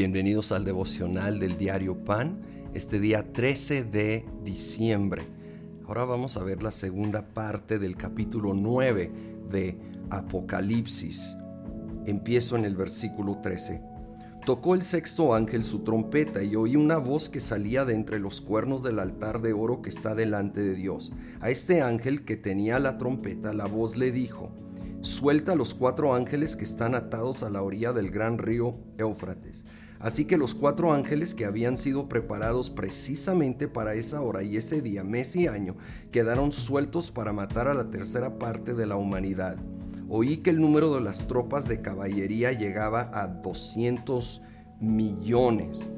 Bienvenidos al devocional del diario Pan, este día 13 de diciembre. Ahora vamos a ver la segunda parte del capítulo 9 de Apocalipsis. Empiezo en el versículo 13. Tocó el sexto ángel su trompeta y oí una voz que salía de entre los cuernos del altar de oro que está delante de Dios. A este ángel que tenía la trompeta, la voz le dijo, suelta los cuatro ángeles que están atados a la orilla del gran río Éufrates. Así que los cuatro ángeles que habían sido preparados precisamente para esa hora y ese día, mes y año, quedaron sueltos para matar a la tercera parte de la humanidad. Oí que el número de las tropas de caballería llegaba a 200 millones.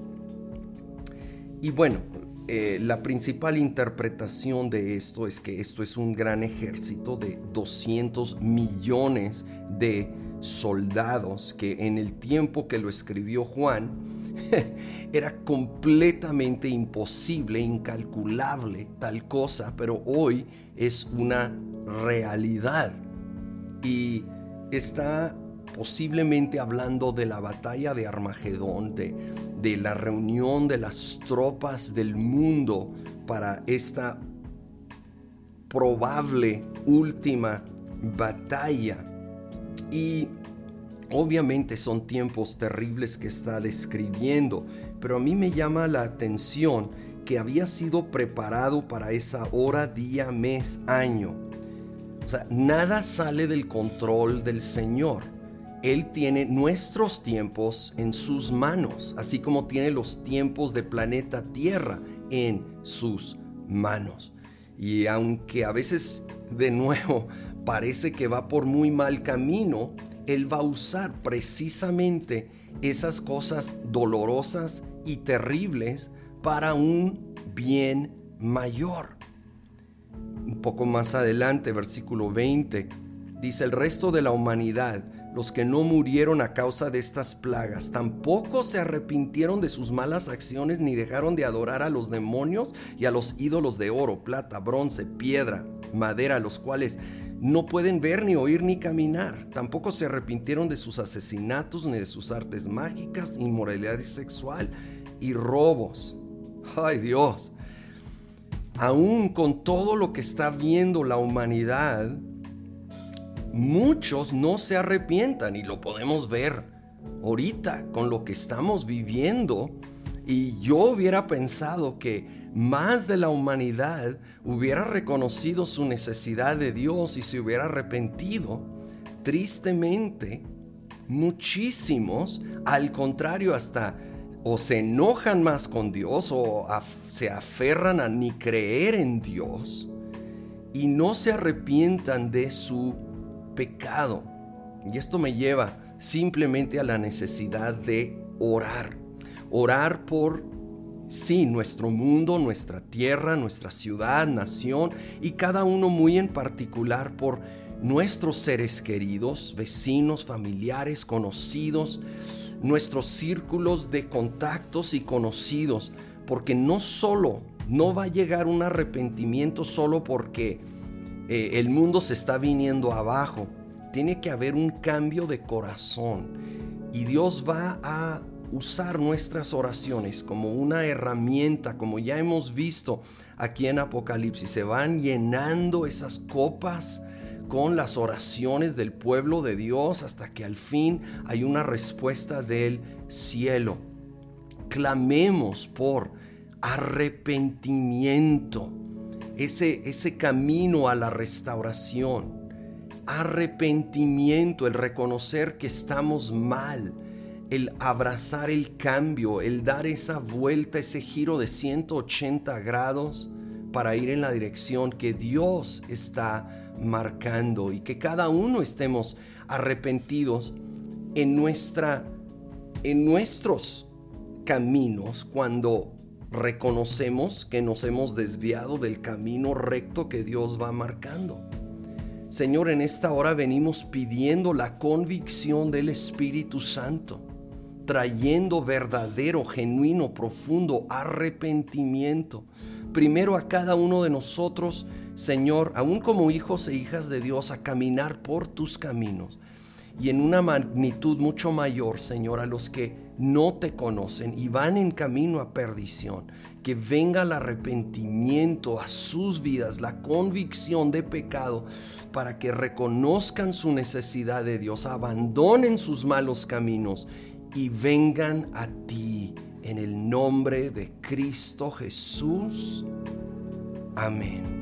Y bueno, eh, la principal interpretación de esto es que esto es un gran ejército de 200 millones de soldados que en el tiempo que lo escribió Juan era completamente imposible, incalculable tal cosa, pero hoy es una realidad y está posiblemente hablando de la batalla de Armagedón, de, de la reunión de las tropas del mundo para esta probable última batalla. Y obviamente son tiempos terribles que está describiendo, pero a mí me llama la atención que había sido preparado para esa hora, día, mes, año. O sea, nada sale del control del Señor. Él tiene nuestros tiempos en sus manos, así como tiene los tiempos de planeta Tierra en sus manos. Y aunque a veces, de nuevo, parece que va por muy mal camino, Él va a usar precisamente esas cosas dolorosas y terribles para un bien mayor. Un poco más adelante, versículo 20, dice, el resto de la humanidad los que no murieron a causa de estas plagas, tampoco se arrepintieron de sus malas acciones ni dejaron de adorar a los demonios y a los ídolos de oro, plata, bronce, piedra, madera, los cuales no pueden ver ni oír ni caminar. Tampoco se arrepintieron de sus asesinatos ni de sus artes mágicas, inmoralidad sexual y robos. Ay Dios, aún con todo lo que está viendo la humanidad, muchos no se arrepientan y lo podemos ver ahorita con lo que estamos viviendo. Y yo hubiera pensado que más de la humanidad hubiera reconocido su necesidad de Dios y se hubiera arrepentido. Tristemente, muchísimos, al contrario, hasta o se enojan más con Dios o se aferran a ni creer en Dios y no se arrepientan de su pecado. Y esto me lleva simplemente a la necesidad de orar. Orar por, sí, nuestro mundo, nuestra tierra, nuestra ciudad, nación y cada uno muy en particular por nuestros seres queridos, vecinos, familiares, conocidos, nuestros círculos de contactos y conocidos, porque no solo, no va a llegar un arrepentimiento solo porque eh, el mundo se está viniendo abajo. Tiene que haber un cambio de corazón. Y Dios va a usar nuestras oraciones como una herramienta, como ya hemos visto aquí en Apocalipsis. Se van llenando esas copas con las oraciones del pueblo de Dios hasta que al fin hay una respuesta del cielo. Clamemos por arrepentimiento ese, camino a la restauración, arrepentimiento, el reconocer que estamos mal, el abrazar el cambio, el dar esa vuelta, ese giro de 180 grados para ir en la dirección que Dios está marcando y que cada uno estemos arrepentidos en nuestra en nuestros caminos cuando reconocemos que nos hemos desviado del camino recto que Dios va marcando. Señor, en esta hora venimos pidiendo la convicción del Espíritu Santo, trayendo verdadero, genuino, profundo arrepentimiento. Primero a cada uno de nosotros, Señor, aún como hijos e hijas de Dios, a caminar por tus caminos y en una magnitud mucho mayor, Señor, a los que no te conocen y van en camino a perdición. Que venga el arrepentimiento a sus vidas, la convicción de pecado, para que reconozcan su necesidad de Dios, abandonen sus malos caminos y vengan a ti en el nombre de Cristo Jesús. Amén.